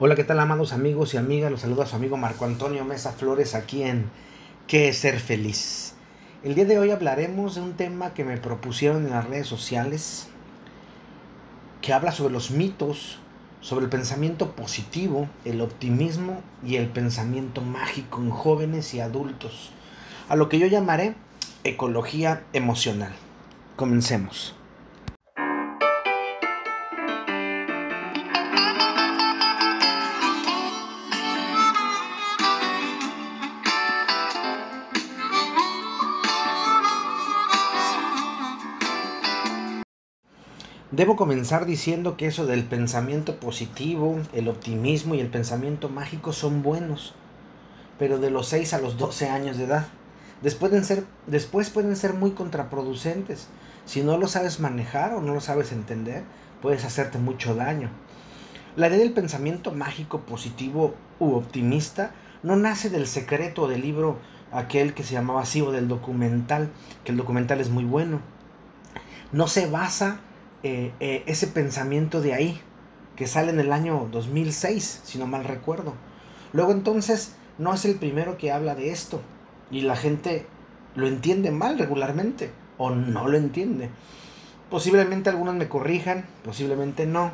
Hola, ¿qué tal amados amigos y amigas? Los saluda su amigo Marco Antonio Mesa Flores aquí en ¿Qué es ser feliz? El día de hoy hablaremos de un tema que me propusieron en las redes sociales que habla sobre los mitos, sobre el pensamiento positivo, el optimismo y el pensamiento mágico en jóvenes y adultos, a lo que yo llamaré ecología emocional. Comencemos. Debo comenzar diciendo que eso del pensamiento positivo, el optimismo y el pensamiento mágico son buenos, pero de los 6 a los 12 años de edad. Después pueden, ser, después pueden ser muy contraproducentes. Si no lo sabes manejar o no lo sabes entender, puedes hacerte mucho daño. La idea del pensamiento mágico, positivo u optimista no nace del secreto del libro aquel que se llamaba así o del documental, que el documental es muy bueno. No se basa eh, eh, ese pensamiento de ahí, que sale en el año 2006, si no mal recuerdo. Luego entonces no es el primero que habla de esto y la gente lo entiende mal regularmente o no lo entiende. Posiblemente algunos me corrijan, posiblemente no,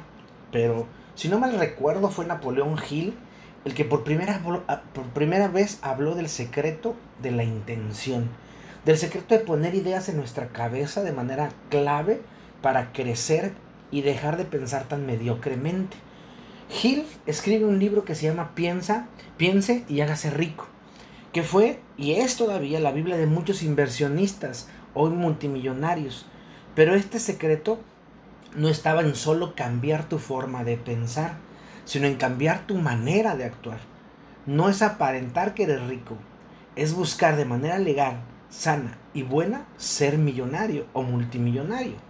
pero si no mal recuerdo fue Napoleón Hill el que por primera, ah, por primera vez habló del secreto de la intención, del secreto de poner ideas en nuestra cabeza de manera clave para crecer y dejar de pensar tan mediocremente. Hill escribe un libro que se llama Piensa, piense y hágase rico, que fue y es todavía la Biblia de muchos inversionistas, hoy multimillonarios. Pero este secreto no estaba en solo cambiar tu forma de pensar, sino en cambiar tu manera de actuar. No es aparentar que eres rico, es buscar de manera legal, sana y buena ser millonario o multimillonario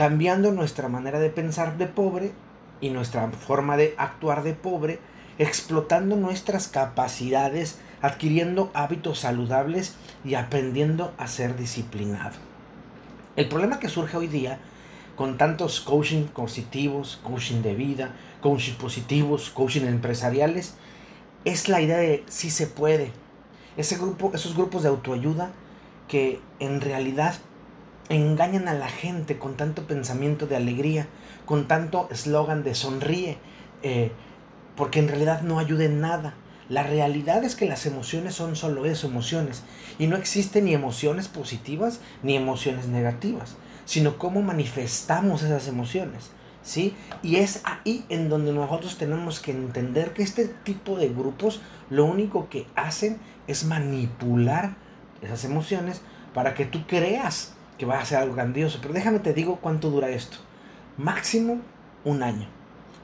cambiando nuestra manera de pensar de pobre y nuestra forma de actuar de pobre, explotando nuestras capacidades, adquiriendo hábitos saludables y aprendiendo a ser disciplinado. El problema que surge hoy día con tantos coaching positivos, coaching de vida, coaching positivos, coaching empresariales, es la idea de si se puede. Esos grupos de autoayuda que en realidad engañan a la gente con tanto pensamiento de alegría, con tanto eslogan de sonríe, eh, porque en realidad no ayuda en nada. La realidad es que las emociones son solo eso, emociones, y no existen ni emociones positivas ni emociones negativas, sino cómo manifestamos esas emociones. ¿Sí? Y es ahí en donde nosotros tenemos que entender que este tipo de grupos lo único que hacen es manipular esas emociones para que tú creas que va a ser algo grandioso. Pero déjame te digo cuánto dura esto. Máximo un año.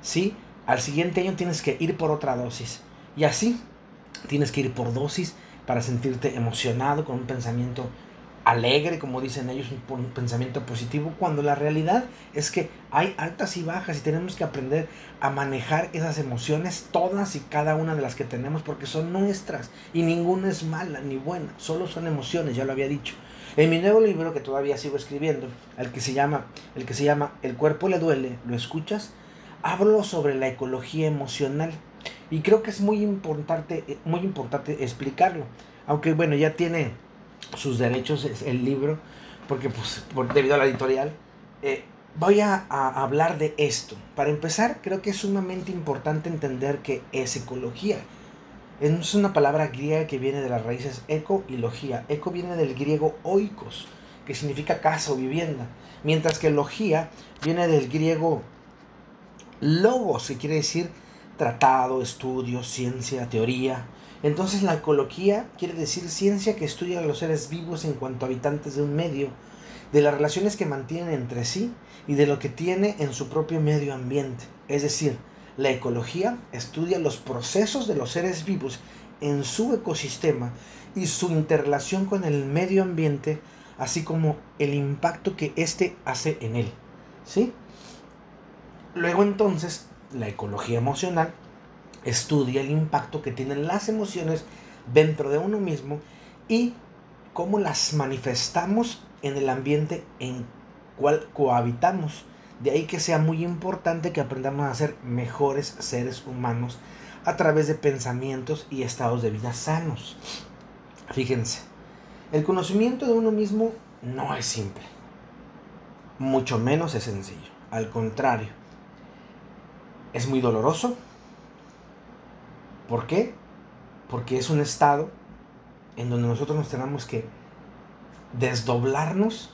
¿Sí? Al siguiente año tienes que ir por otra dosis. Y así tienes que ir por dosis para sentirte emocionado con un pensamiento alegre, como dicen ellos, un, pensamiento positivo, cuando la realidad es que hay altas y bajas y tenemos que aprender a manejar esas emociones, todas y cada una de las que tenemos, porque son nuestras y ninguna es mala ni buena, solo son emociones, ya lo había dicho. En mi nuevo libro que todavía sigo escribiendo, el que se llama El que se llama El cuerpo le duele, ¿lo escuchas? Hablo sobre la ecología emocional y creo que es muy importante muy importante explicarlo. Aunque bueno, ya tiene sus derechos el libro porque pues por, debido a la editorial eh, voy a, a, hablar de esto. Para empezar, creo que es sumamente importante entender que es ecología. Es una palabra griega que viene de las raíces eco y logía. Eco viene del griego oikos, que significa casa o vivienda, mientras que logía viene del griego logos, que quiere decir tratado, estudio, ciencia, teoría. Entonces la ecología quiere decir ciencia que estudia a los seres vivos en cuanto a habitantes de un medio, de las relaciones que mantienen entre sí y de lo que tiene en su propio medio ambiente. Es decir, la ecología estudia los procesos de los seres vivos en su ecosistema y su interrelación con el medio ambiente, así como el impacto que éste hace en él. ¿Sí? Luego entonces, la ecología emocional estudia el impacto que tienen las emociones dentro de uno mismo y cómo las manifestamos en el ambiente en cual cohabitamos De ahí que sea muy importante que aprendamos a ser mejores seres humanos a través de pensamientos y estados de vida sanos. Fíjense, el conocimiento de uno mismo no es simple, mucho menos es sencillo. Al contrario, es muy doloroso. ¿Por qué? Porque es un estado en donde nosotros nos tenemos que desdoblarnos,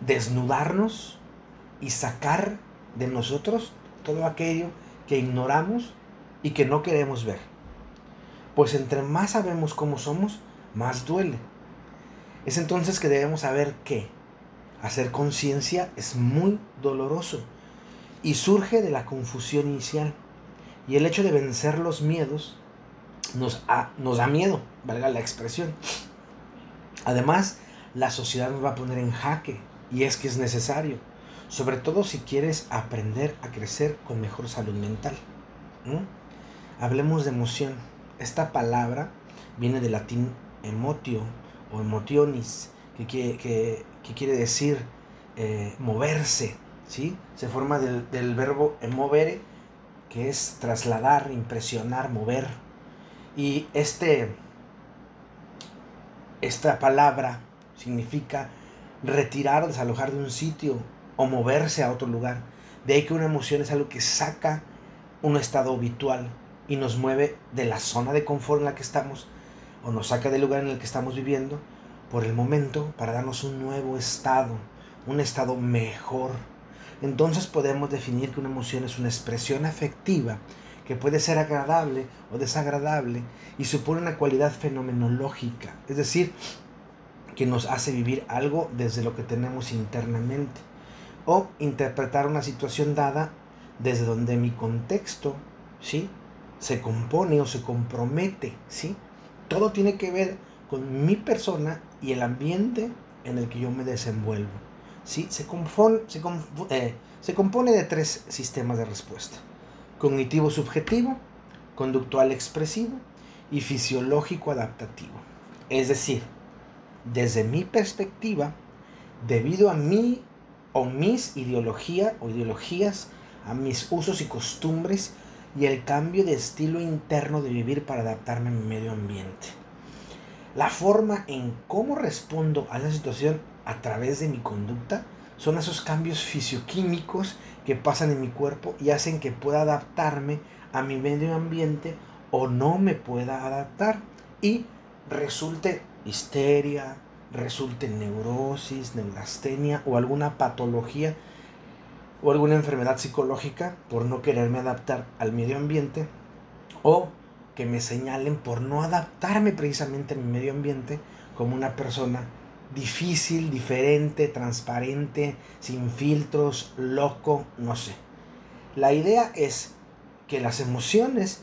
desnudarnos y sacar de nosotros todo aquello que ignoramos y que no queremos ver. Pues entre más sabemos cómo somos, más duele. Es entonces que debemos saber que hacer conciencia es muy doloroso y surge de la confusión inicial. Y el hecho de vencer los miedos nos, nos da miedo, valga la expresión. Además, la sociedad nos va a poner en jaque y es que es necesario, sobre todo si quieres aprender a crecer con mejor salud mental. Hablemos de emoción. Esta palabra viene del latín emotio o emotionis, que quiere, que, quiere decir eh, moverse, ¿sí? Se forma del, del verbo emovere, que es trasladar, impresionar, mover. Y este, esta palabra significa retirar desalojar de un sitio o moverse a otro lugar. De ahí que una emoción es algo que saca un estado habitual y nos mueve de la zona de confort en la que estamos o nos saca del lugar en el que estamos viviendo por el momento para darnos un nuevo estado, un estado mejor. Entonces podemos definir que una emoción es una expresión afectiva que puede ser agradable o desagradable y supone una cualidad fenomenológica, es decir, que nos hace vivir algo desde lo que tenemos internamente o interpretar una situación dada desde donde mi contexto, ¿sí? se compone o se compromete, ¿sí? Todo tiene que ver con mi persona y el ambiente en el que yo me desenvuelvo. ¿sí? Se, compone, se, eh, se compone de tres sistemas de respuesta. Cognitivo subjetivo, conductual expresivo y fisiológico adaptativo. Es decir, desde mi perspectiva, debido a mí o mis ideologías o ideologías, a mis usos y costumbres y el cambio de estilo interno de vivir para adaptarme a mi medio ambiente. La forma en cómo respondo a esa situación a través de mi conducta son esos cambios fisioquímicos que pasan en mi cuerpo y hacen que pueda adaptarme a mi medio ambiente o no me pueda adaptar y resulte histeria, resulte neurosis, neurastenia o alguna patología o alguna enfermedad psicológica por no quererme adaptar al medio ambiente o que me señalen por no adaptarme precisamente a mi medio ambiente como una persona difícil, diferente, transparente, sin filtros, loco, no sé. La idea es que las emociones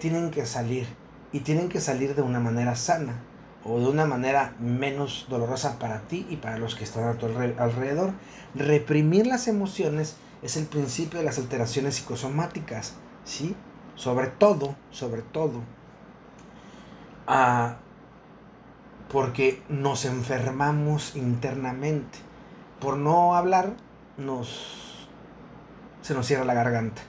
tienen que salir y tienen que salir de una manera sana o de una manera menos dolorosa para ti y para los que están a tu alrededor. Reprimir las emociones es el principio de las alteraciones psicosomáticas, ¿sí? Sobre todo, sobre todo, ah, porque nos enfermamos internamente. Por no hablar, nos, se nos cierra la garganta.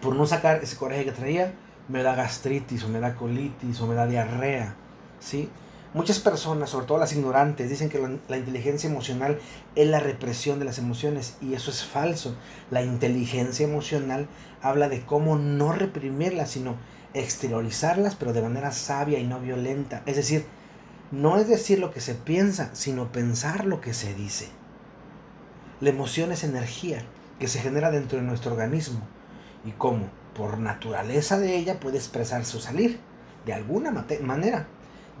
Por no sacar ese coraje que traía, me da gastritis o me da colitis o me da diarrea ¿sí? Muchas personas, sobre todo las ignorantes, dicen que la, inteligencia emocional es la represión de las emociones y eso es falso. La inteligencia emocional habla de cómo no reprimirlas, sino exteriorizarlas, pero de manera sabia y no violenta. Es decir, no es decir lo que se piensa, sino pensar lo que se dice. La emoción es energía que se genera dentro de nuestro organismo y cómo, por naturaleza de ella, puede expresarse o salir de alguna manera.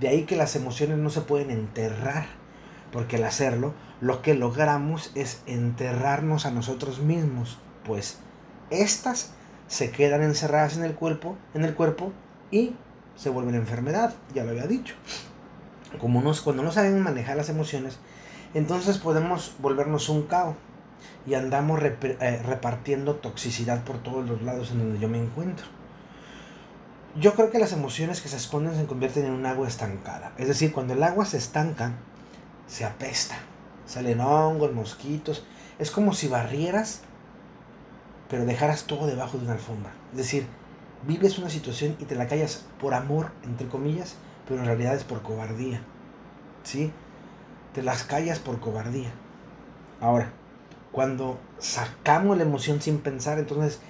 De ahí que las emociones no se pueden enterrar, porque al hacerlo, lo que logramos es enterrarnos a nosotros mismos, pues estas se quedan encerradas en el cuerpo, en el cuerpo y se vuelven enfermedad, ya lo había dicho. Como nos, cuando no saben manejar las emociones, entonces podemos volvernos un caos y andamos eh, repartiendo toxicidad por todos los lados en donde yo me encuentro. Yo creo que las emociones que se esconden se convierten en un agua estancada. Es decir, cuando el agua se estanca, se apesta. Salen hongos, mosquitos. Es como si barrieras, pero dejaras todo debajo de una alfombra. Es decir, vives una situación y te la callas por amor, entre comillas, pero en realidad es por cobardía. ¿Sí? Te las callas por cobardía. Ahora, cuando sacamos la emoción sin pensar, entonces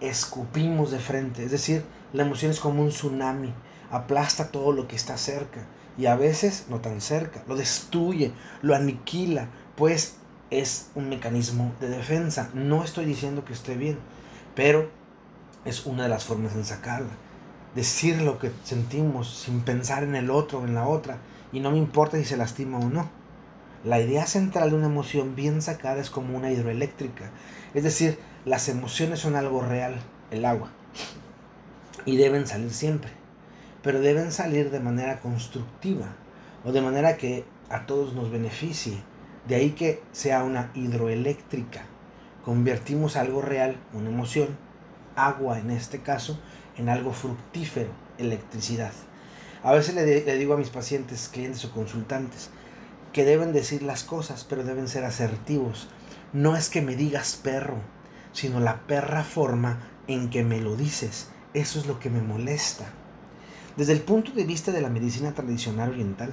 escupimos de frente. Es decir, la emoción es como un tsunami, aplasta todo lo que está cerca y a veces no tan cerca, lo destruye, lo aniquila, pues es un mecanismo de defensa. No estoy diciendo que esté bien, pero es una de las formas de sacarla. Decir lo que sentimos sin pensar en el otro o en la otra y no me importa si se lastima o no. La idea central de una emoción bien sacada es como una hidroeléctrica, es decir, las emociones son algo real, el agua, y deben salir siempre, pero deben salir de manera constructiva o de manera que a todos nos beneficie. De ahí que sea una hidroeléctrica. Convertimos algo real, una emoción, agua en este caso, en algo fructífero, electricidad. A veces le, digo a mis pacientes, clientes o consultantes que deben decir las cosas, pero deben ser asertivos. No es que me digas perro, sino la perra forma en que me lo dices. Eso es lo que me molesta. Desde el punto de vista de la medicina tradicional oriental,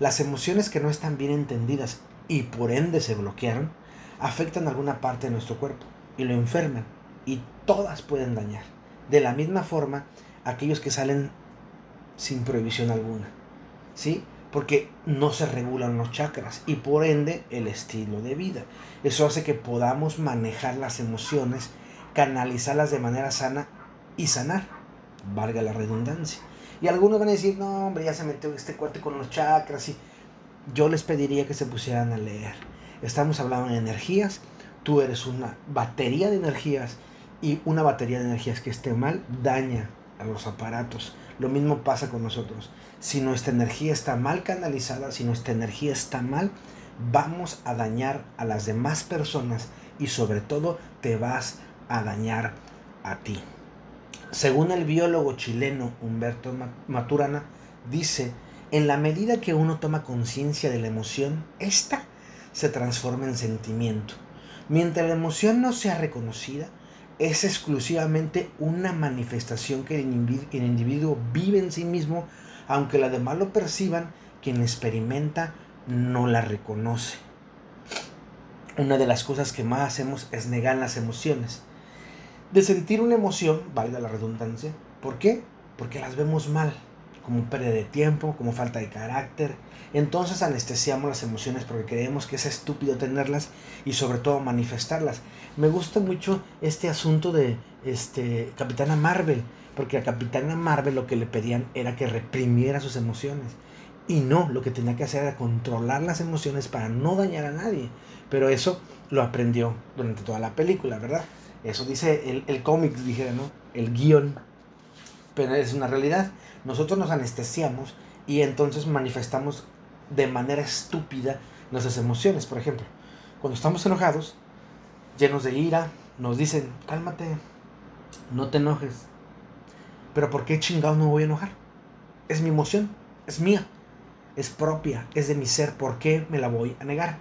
las emociones que no están bien entendidas y por ende se bloquearon, afectan alguna parte de nuestro cuerpo y lo enferman y todas pueden dañar. De la misma forma, aquellos que salen sin prohibición alguna. ¿Sí? Porque no se regulan los chakras y por ende el estilo de vida. Eso hace que podamos manejar las emociones, canalizarlas de manera sana y sanar, valga la redundancia. Y algunos van a decir, no, hombre, ya se metió este cuate con los chakras y yo les pediría que se pusieran a leer. Estamos hablando de energías, tú eres una batería de energías y una batería de energías que esté mal daña a los aparatos. Lo mismo pasa con nosotros. Si nuestra energía está mal canalizada, si nuestra energía está mal, vamos a dañar a las demás personas y sobre todo te vas a dañar a ti. Según el biólogo chileno Humberto Maturana, dice, en la medida que uno toma conciencia de la emoción, esta se transforma en sentimiento. Mientras la emoción no sea reconocida, es exclusivamente una manifestación que el individuo vive en sí mismo aunque la demás lo perciban, quien experimenta no la reconoce. Una de las cosas que más hacemos es negar las emociones. De sentir una emoción, valga la redundancia, ¿por qué? Porque las vemos mal, como pérdida de tiempo, como falta de carácter. Entonces anestesiamos las emociones porque creemos que es estúpido tenerlas y sobre todo manifestarlas. Me gusta mucho este asunto de este Capitana Marvel porque a Capitana Marvel lo que le pedían era que reprimiera sus emociones. Y no, lo que tenía que hacer era controlar las emociones para no dañar a nadie. Pero eso lo aprendió durante toda la película, ¿verdad? Eso dice el, el cómic, dijera, ¿no? El guion. Pero es una realidad. Nosotros nos anestesiamos y entonces manifestamos de manera estúpida nuestras emociones. Por ejemplo, cuando estamos enojados, llenos de ira, nos dicen, cálmate, no te enojes, pero ¿por qué chingado no voy a enojar? Es mi emoción, es mía, es propia, es de mi ser. ¿Por qué me la voy a negar?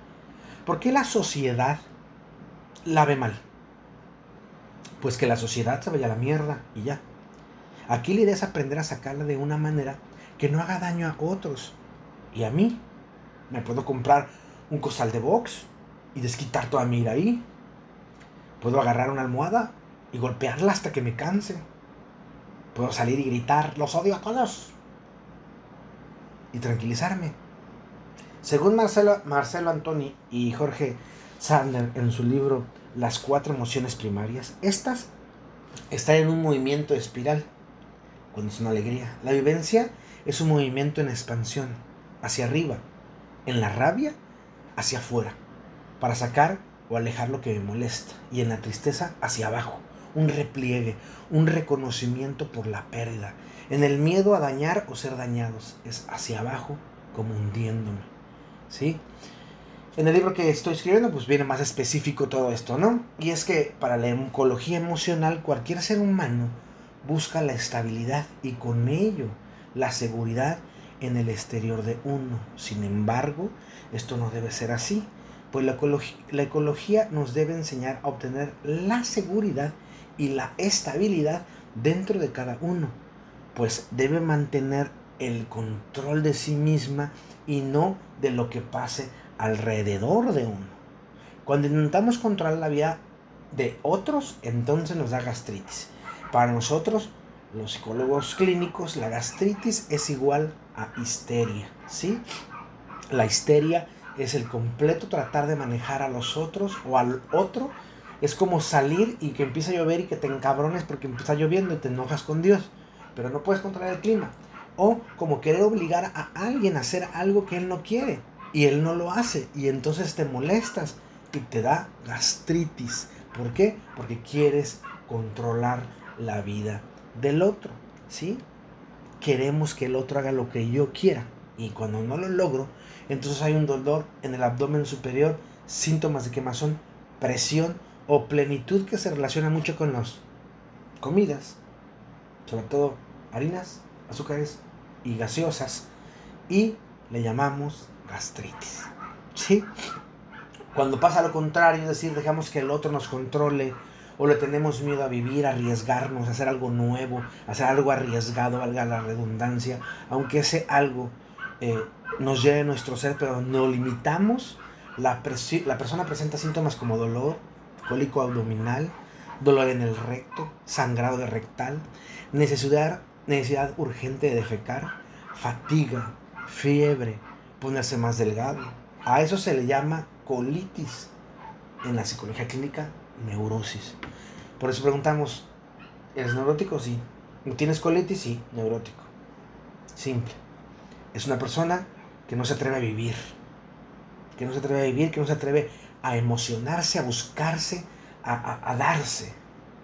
¿Por qué la sociedad la ve mal? Pues que la sociedad se vaya a la mierda y ya. Aquí la idea es aprender a sacarla de una manera que no haga daño a otros. Y a mí. Me puedo comprar un costal de box y desquitar toda mi ira ahí. Puedo agarrar una almohada y golpearla hasta que me canse. Puedo salir y gritar, los odio a todos. Y tranquilizarme. Según Marcelo, Marcelo Antoni y Jorge Sander en su libro Las cuatro emociones primarias, estas están en un movimiento espiral, cuando es una alegría. La vivencia es un movimiento en expansión, hacia arriba, en la rabia, hacia afuera, para sacar o alejar lo que me molesta, y en la tristeza, hacia abajo, un repliegue, un reconocimiento por la pérdida. En el miedo a dañar o ser dañados es hacia abajo como hundiéndome. ¿Sí? En el libro que estoy escribiendo pues viene más específico todo esto, ¿no? Y es que para la oncología emocional cualquier ser humano busca la estabilidad y con ello la seguridad en el exterior de uno. Sin embargo, esto no debe ser así. Pues la ecología, la ecología nos debe enseñar a obtener la seguridad y la estabilidad dentro de cada uno, pues debe mantener el control de sí misma y no de lo que pase alrededor de uno. Cuando intentamos controlar la vida de otros, entonces nos da gastritis. Para nosotros, los psicólogos clínicos, la gastritis es igual a histeria, ¿sí? La histeria es el completo tratar de manejar a los otros o al otro. Es como salir y que empieza a llover y que te encabrones porque empieza lloviendo y te enojas con Dios, pero no puedes controlar el clima. O como querer obligar a alguien a hacer algo que él no quiere y él no lo hace y entonces te molestas y te da gastritis. ¿Por qué? Porque quieres controlar la vida del otro, ¿sí? Queremos que el otro haga lo que yo quiera y cuando no lo logro, entonces hay un dolor en el abdomen superior, síntomas de quemazón, presión o plenitud que se relaciona mucho con las comidas, sobre todo harinas, azúcares y gaseosas y le llamamos gastritis. ¿Sí? Cuando pasa lo contrario, es decir, dejamos que el otro nos controle o le tenemos miedo a vivir, a arriesgarnos, a hacer algo nuevo, a hacer algo arriesgado, valga la redundancia, aunque ese algo eh, nos lleve nuestro ser, pero no limitamos, la, la persona presenta síntomas como dolor, cólico abdominal, dolor en el recto, sangrado de rectal, necesidad, necesidad urgente de defecar, fatiga, fiebre, ponerse más delgado. A eso se le llama colitis. En la psicología clínica, neurosis. Por eso preguntamos, ¿eres neurótico? Sí. ¿Tienes colitis? Sí, neurótico. Simple. Es una persona que no se atreve a vivir. Que no se atreve a vivir, que no se atreve a emocionarse, a buscarse, a, darse.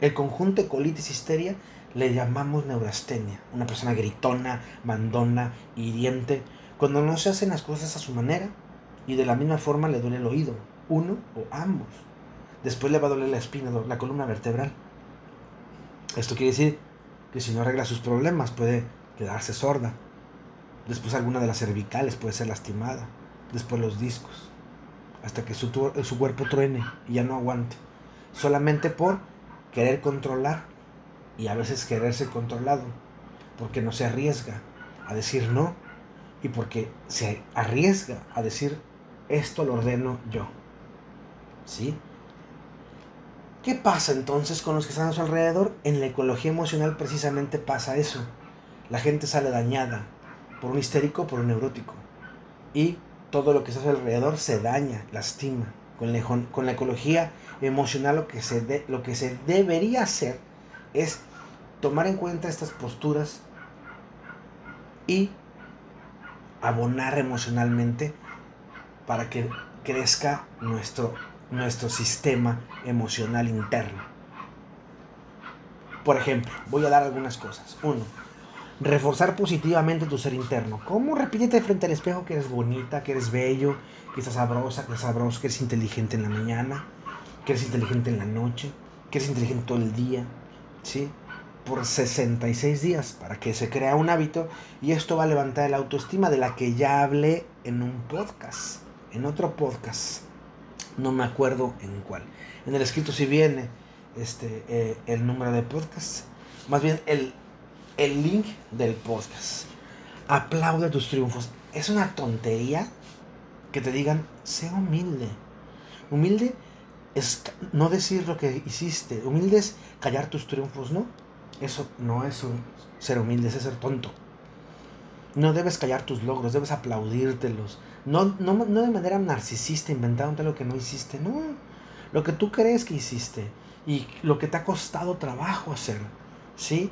El conjunto de colitis histeria le llamamos neurastenia. Una persona gritona, mandona, hiriente. Cuando no se hacen las cosas a su manera, y de la misma forma le duele el oído, uno o ambos. Después le va a doler la espina, la columna vertebral. Esto quiere decir que si no arregla sus problemas puede quedarse sorda. Después alguna de las cervicales puede ser lastimada. Después los discos. Hasta que su, cuerpo truene y ya no aguante. Solamente por querer controlar y a veces quererse controlado. Porque no se arriesga a decir no y porque se arriesga a decir esto lo ordeno yo. ¿Sí? ¿Qué pasa entonces con los que están a su alrededor? En la ecología emocional precisamente pasa eso. La gente sale dañada por un histérico, por un neurótico. Y todo lo que está a su alrededor se daña, lastima. Con la, con la ecología emocional lo que, se lo que se debería hacer es tomar en cuenta estas posturas y abonar emocionalmente para que crezca nuestro, nuestro sistema emocional interno. Por ejemplo, voy a dar algunas cosas. Uno, reforzar positivamente tu ser interno. ¿Cómo? Repítete frente al espejo que eres bonita, que eres bello, que estás sabrosa, que eres sabroso, que eres inteligente en la mañana, que eres inteligente en la noche, que eres inteligente todo el día. ¿Sí? Por 66 días para que se crea un hábito y esto va a levantar la autoestima de la que ya hablé en un podcast en otro podcast, no me acuerdo en cuál. En el escrito si viene este, eh, el número de podcast, más bien el, el link del podcast. Aplaude tus triunfos. Es una tontería que te digan, sé humilde. Humilde es no decir lo que hiciste. Humilde es callar tus triunfos, ¿no? Eso no es ser humilde, es ser tonto. No debes callar tus logros, debes aplaudírtelos. No, no, no de manera narcisista, inventándote lo que no hiciste, no. Lo que tú crees que hiciste y lo que te ha costado trabajo hacer, ¿sí?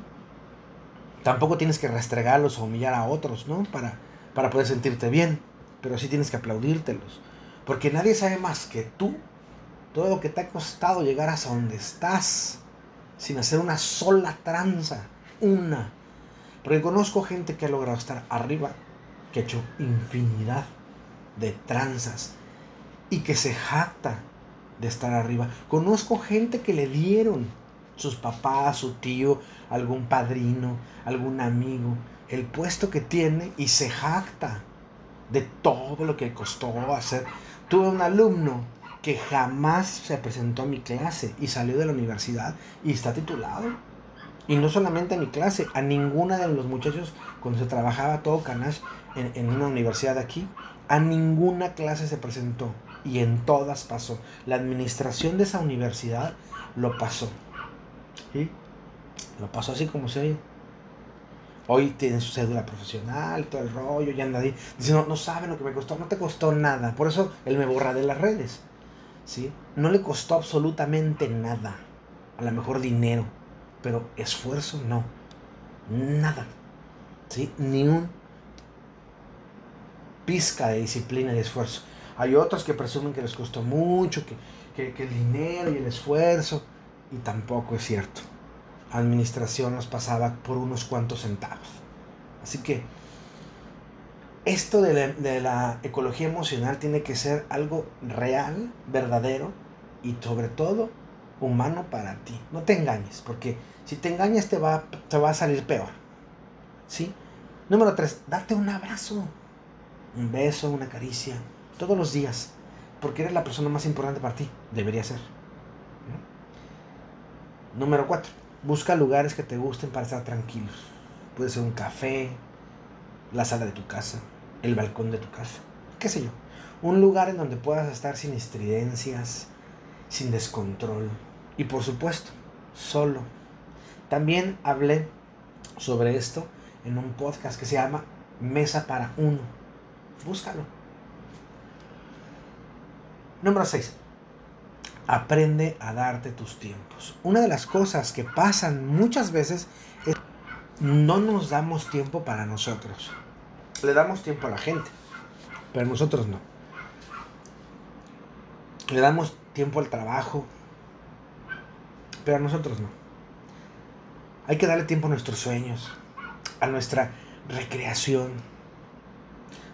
Tampoco tienes que restregarlos o humillar a otros, ¿no? Para, para poder sentirte bien, pero sí tienes que aplaudírtelos. Porque nadie sabe más que tú todo lo que te ha costado llegar hasta donde estás, sin hacer una sola tranza, una porque conozco gente que ha logrado estar arriba, que ha hecho infinidad de tranzas y que se jacta de estar arriba. Conozco gente que le dieron sus papás, su tío, algún padrino, algún amigo, el puesto que tiene y se jacta de todo lo que costó hacer, Tuve un alumno que jamás se presentó a mi clase y salió de la universidad y está titulado. Y no solamente a mi clase, a ninguna de los muchachos cuando se trabajaba todo Canash en, en una universidad aquí, a ninguna clase se presentó y en todas pasó. La administración de esa universidad lo pasó. ¿sí? Lo pasó así como se oye. Hoy tiene su cédula profesional, todo el rollo, ya anda ahí. Dice, no, no saben lo que me costó, no te costó nada. Por eso él me borra de las redes. ¿sí? No le costó absolutamente nada. A lo mejor dinero, pero esfuerzo no. Nada. ¿sí? Ni un pizca de disciplina y esfuerzo. Hay otros que presumen que les costó mucho, que, que, el dinero y el esfuerzo, y tampoco es cierto. Administración nos pasaba por unos cuantos centavos. Así que esto de la, de la, ecología emocional tiene que ser algo real, verdadero y sobre todo humano para ti. No te engañes, porque si te engañas te va, te va a salir peor. ¿Sí? Número tres, date un abrazo, un beso, una caricia, todos los días, porque eres la persona más importante para ti. Debería ser. Número cuatro, busca lugares que te gusten para estar tranquilos. Puede ser un café, la sala de tu casa, el balcón de tu casa, qué sé yo. Un lugar en donde puedas estar sin estridencias, sin descontrol y por supuesto, solo. También hablé sobre esto en un podcast que se llama Mesa para Uno. Búscalo. Número 6. Aprende a darte tus tiempos. Una de las cosas que pasan muchas veces es no nos damos tiempo para nosotros. Le damos tiempo a la gente, pero nosotros no. Le damos tiempo al trabajo, pero a nosotros no. Hay que darle tiempo a nuestros sueños, a nuestra recreación.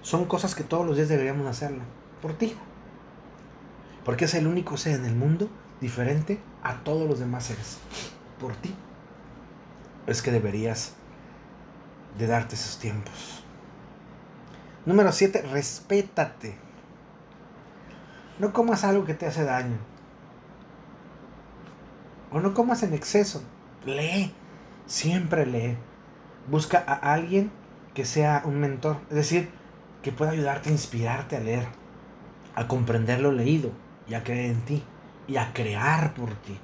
Son cosas que todos los días deberíamos hacerlo, por ti. Porque es el único ser en el mundo diferente a todos los demás seres. Por ti. Es que deberías de darte esos tiempos. Número 7, respétate. No comas algo que te hace daño. O no comas en exceso. Lee. Siempre lee. Busca a alguien que sea un mentor. Es decir, que pueda ayudarte a inspirarte a leer. A comprender lo leído. Y a creer en ti. Y a crear por ti.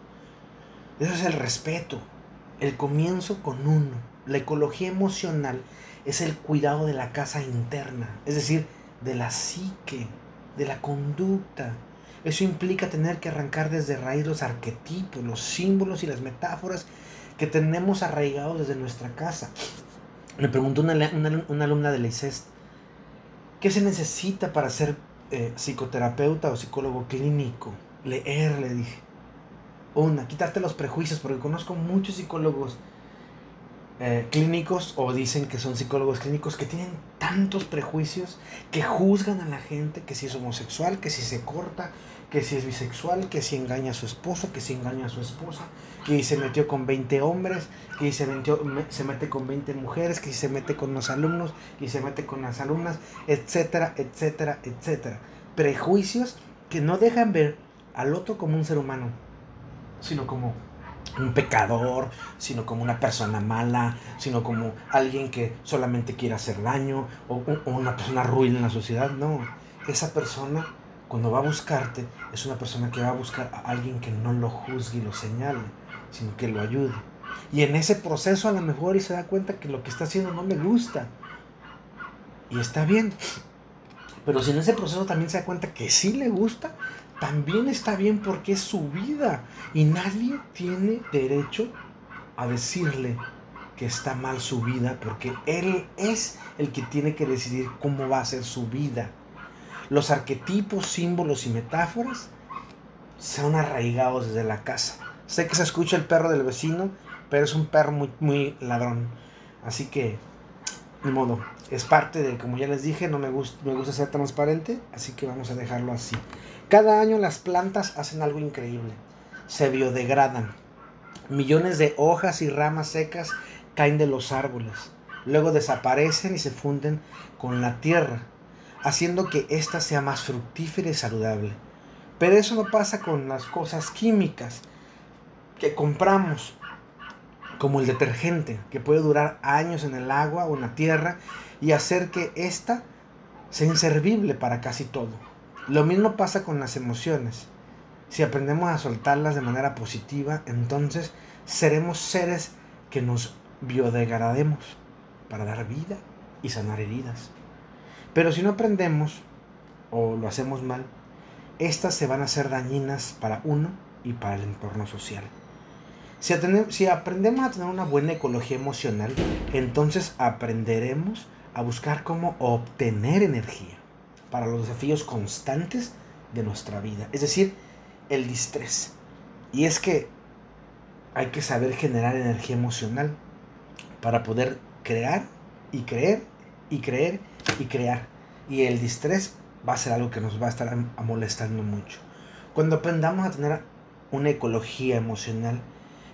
Eso es el respeto. El comienzo con uno. La ecología emocional es el cuidado de la casa interna, es decir, de la psique, de la conducta. Eso implica tener que arrancar desde raíz los arquetipos, los símbolos y las metáforas que tenemos arraigados desde nuestra casa. Me preguntó una, una, alumna de la ICEST, ¿qué se necesita para ser eh, psicoterapeuta o psicólogo clínico? Leer, le dije. Una, quitarte los prejuicios, porque conozco muchos psicólogos eh, clínicos o dicen que son psicólogos clínicos que tienen tantos prejuicios que juzgan a la gente que si es homosexual, que si se corta, que si es bisexual, que si engaña a su esposo, que si engaña a su esposa, que se metió con 20 hombres, que se, metió, se mete con 20 mujeres, que se mete con los alumnos, que se mete con las alumnas, etcétera, etcétera, etcétera. Prejuicios que no dejan ver al otro como un ser humano, sino como un pecador, sino como una persona mala, sino como alguien que solamente quiere hacer daño o, una persona ruin en la sociedad. No, esa persona cuando va a buscarte es una persona que va a buscar a alguien que no lo juzgue y lo señale, sino que lo ayude. Y en ese proceso a lo mejor y se da cuenta que lo que está haciendo no le gusta. Y está bien. Pero si en ese proceso también se da cuenta que sí le gusta, también está bien porque es su vida y nadie tiene derecho a decirle que está mal su vida porque él es el que tiene que decidir cómo va a ser su vida. Los arquetipos, símbolos y metáforas son arraigados desde la casa. Sé que se escucha el perro del vecino, pero es un perro muy, muy ladrón. Así que, de modo, es parte de, como ya les dije, no me gusta, me gusta ser transparente, así que vamos a dejarlo así. Cada año las plantas hacen algo increíble. Se biodegradan. Millones de hojas y ramas secas caen de los árboles. Luego desaparecen y se funden con la tierra. haciendo que ésta sea más fructífera y saludable. Pero eso no pasa con las cosas químicas que compramos, como el detergente, que puede durar años en el agua o en la tierra y hacer que ésta sea inservible para casi todo. Lo mismo pasa con las emociones. Si aprendemos a soltarlas de manera positiva, entonces seremos seres que nos biodegrademos para dar vida y sanar heridas. Pero si no aprendemos o lo hacemos mal, estas se van a hacer dañinas para uno y para el entorno social. Si, aprendemos a tener una buena ecología emocional, entonces aprenderemos a buscar cómo obtener energía para los desafíos constantes de nuestra vida. Es decir, el distrés. Y es que hay que saber generar energía emocional para poder crear y creer y creer y crear. Y el distrés va a ser algo que nos va a estar molestando mucho. Cuando aprendamos a tener una ecología emocional,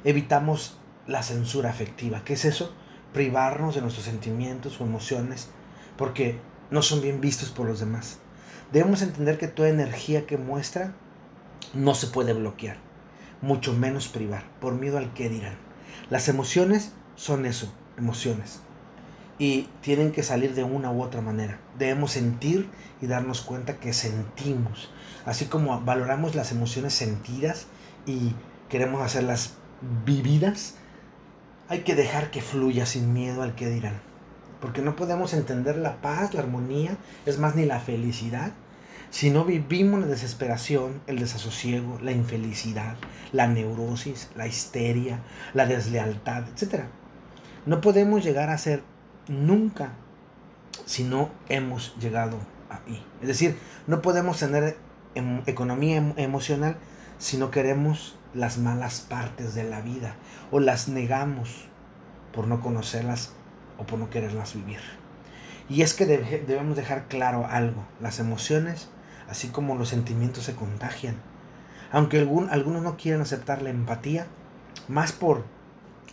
evitamos la censura afectiva. ¿Qué es eso? Privarnos de nuestros sentimientos o emociones porque no son bien vistos por los demás. Debemos entender que toda energía que muestra no se puede bloquear, mucho menos privar, por miedo al que dirán. Las emociones son eso, emociones. Y tienen que salir de una u otra manera. Debemos sentir y darnos cuenta que sentimos. Así como valoramos las emociones sentidas y queremos hacerlas vividas, hay que dejar que fluya sin miedo al que dirán. Porque no podemos entender la paz, la armonía, es más, ni la felicidad si no vivimos la desesperación, el desasosiego, la infelicidad, la neurosis, la histeria, la deslealtad, etc. No podemos llegar a ser nunca si no hemos llegado ahí. Es decir, no podemos tener em, economía em, emocional si no queremos las malas partes de la vida o las negamos por no conocerlas o por no quererlas vivir. Y es que debemos dejar claro algo, las emociones así como los sentimientos se contagian. Aunque algunos no quieran aceptar la empatía, más por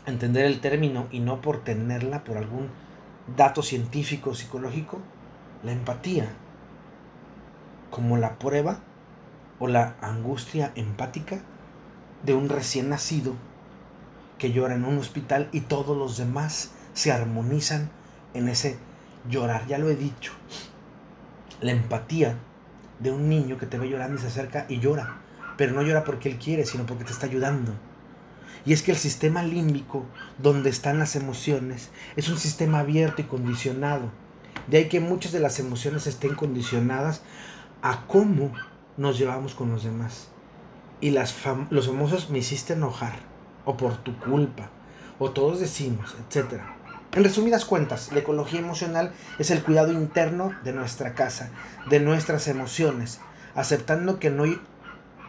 entender el término y no por tenerla por algún dato científico psicológico, la empatía, como la prueba o la angustia empática de un recién nacido que llora en un hospital y todos los demás se armonizan en ese llorar. Ya lo he dicho, la empatía de un niño que te ve llorando y se acerca y llora. Pero no llora porque él quiere, sino porque te está ayudando. Y es que el sistema límbico, donde están las emociones, es un sistema abierto y condicionado. De ahí que muchas de las emociones estén condicionadas a cómo nos llevamos con los demás. Y las los famosos me hiciste enojar, o por tu culpa, o todos decimos, etcétera. En resumidas cuentas, la ecología emocional es el cuidado interno de nuestra casa, de nuestras emociones, aceptando que no hay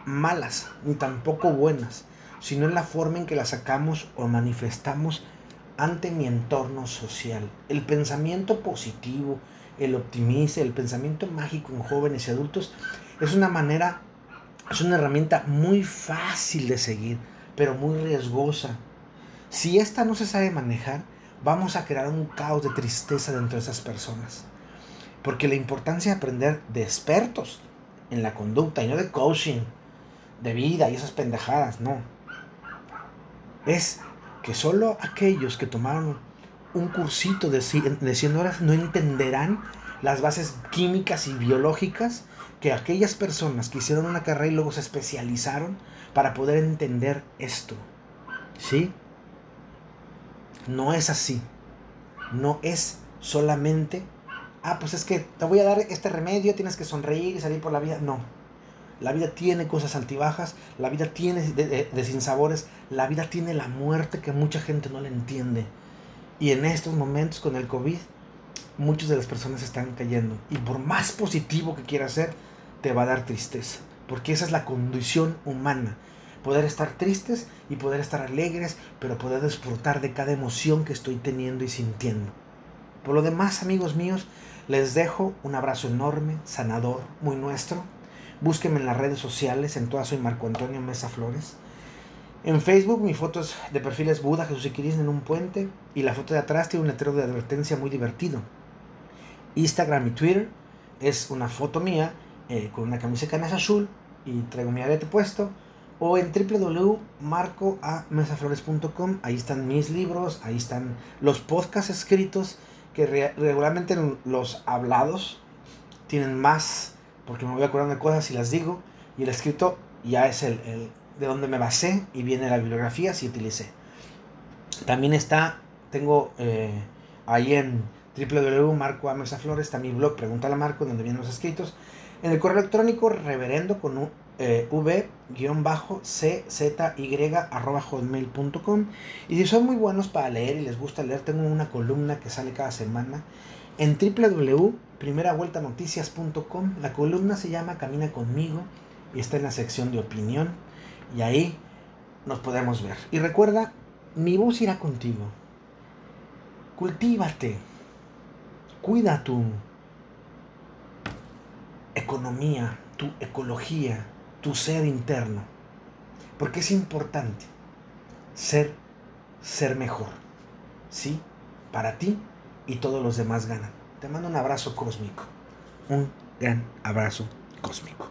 malas ni tampoco buenas, sino en la forma en que las sacamos o manifestamos ante mi entorno social. El pensamiento positivo, el optimismo, el pensamiento mágico en jóvenes y adultos es una manera, es una herramienta muy fácil de seguir, pero muy riesgosa. Si esta no se sabe manejar, vamos a crear un caos de tristeza dentro de esas personas. Porque la importancia de aprender de expertos en la conducta y no de coaching, de vida y esas pendejadas, no. Es que solo aquellos que tomaron un cursito de 100 horas no entenderán las bases químicas y biológicas que aquellas personas que hicieron una carrera y luego se especializaron para poder entender esto. ¿Sí? No es así. No es solamente, ah, pues es que te voy a dar este remedio, tienes que sonreír y salir por la vida. No. La vida tiene cosas altibajas, la vida tiene de, sinsabores, la vida tiene la muerte que mucha gente no le entiende. Y en estos momentos con el COVID, muchas de las personas están cayendo. Y por más positivo que quieras ser, te va a dar tristeza. Porque esa es la condición humana poder estar tristes y poder estar alegres, pero poder disfrutar de cada emoción que estoy teniendo y sintiendo. Por lo demás, amigos míos, les dejo un abrazo enorme, sanador, muy nuestro. Búsquenme en las redes sociales, en todas soy Marco Antonio Mesa Flores. En Facebook mi foto es de perfil es Buda, Jesús y Cristo en un puente y la foto de atrás tiene un letrero de advertencia muy divertido. Instagram y Twitter es una foto mía eh, con una camisa canas azul y traigo mi arete puesto. O en www.marcoamesaflores.com, ahí están mis libros, ahí están los podcasts escritos, que regularmente los hablados tienen más, porque me voy acordando de cosas y las digo, y el escrito ya es el, el de donde me basé y viene la bibliografía si utilicé. También está, tengo eh, ahí en www.marcoamesaflores, está mi blog, pregúntale a Marco, donde vienen los escritos. En el correo electrónico, reverendo con un eh, v-czy.hotmail.com. Y si son muy buenos para leer y les gusta leer, tengo una columna que sale cada semana en www.primeravueltanoticias.com. La columna se llama Camina conmigo y está en la sección de opinión. Y ahí nos podemos ver. Y recuerda, mi voz irá contigo. Cultívate. Cuida tu economía, tu ecología, tu ser interno. Porque es importante ser, ser mejor. ¿Sí? Para ti y todos los demás ganan. Te mando un abrazo cósmico. Un gran abrazo cósmico.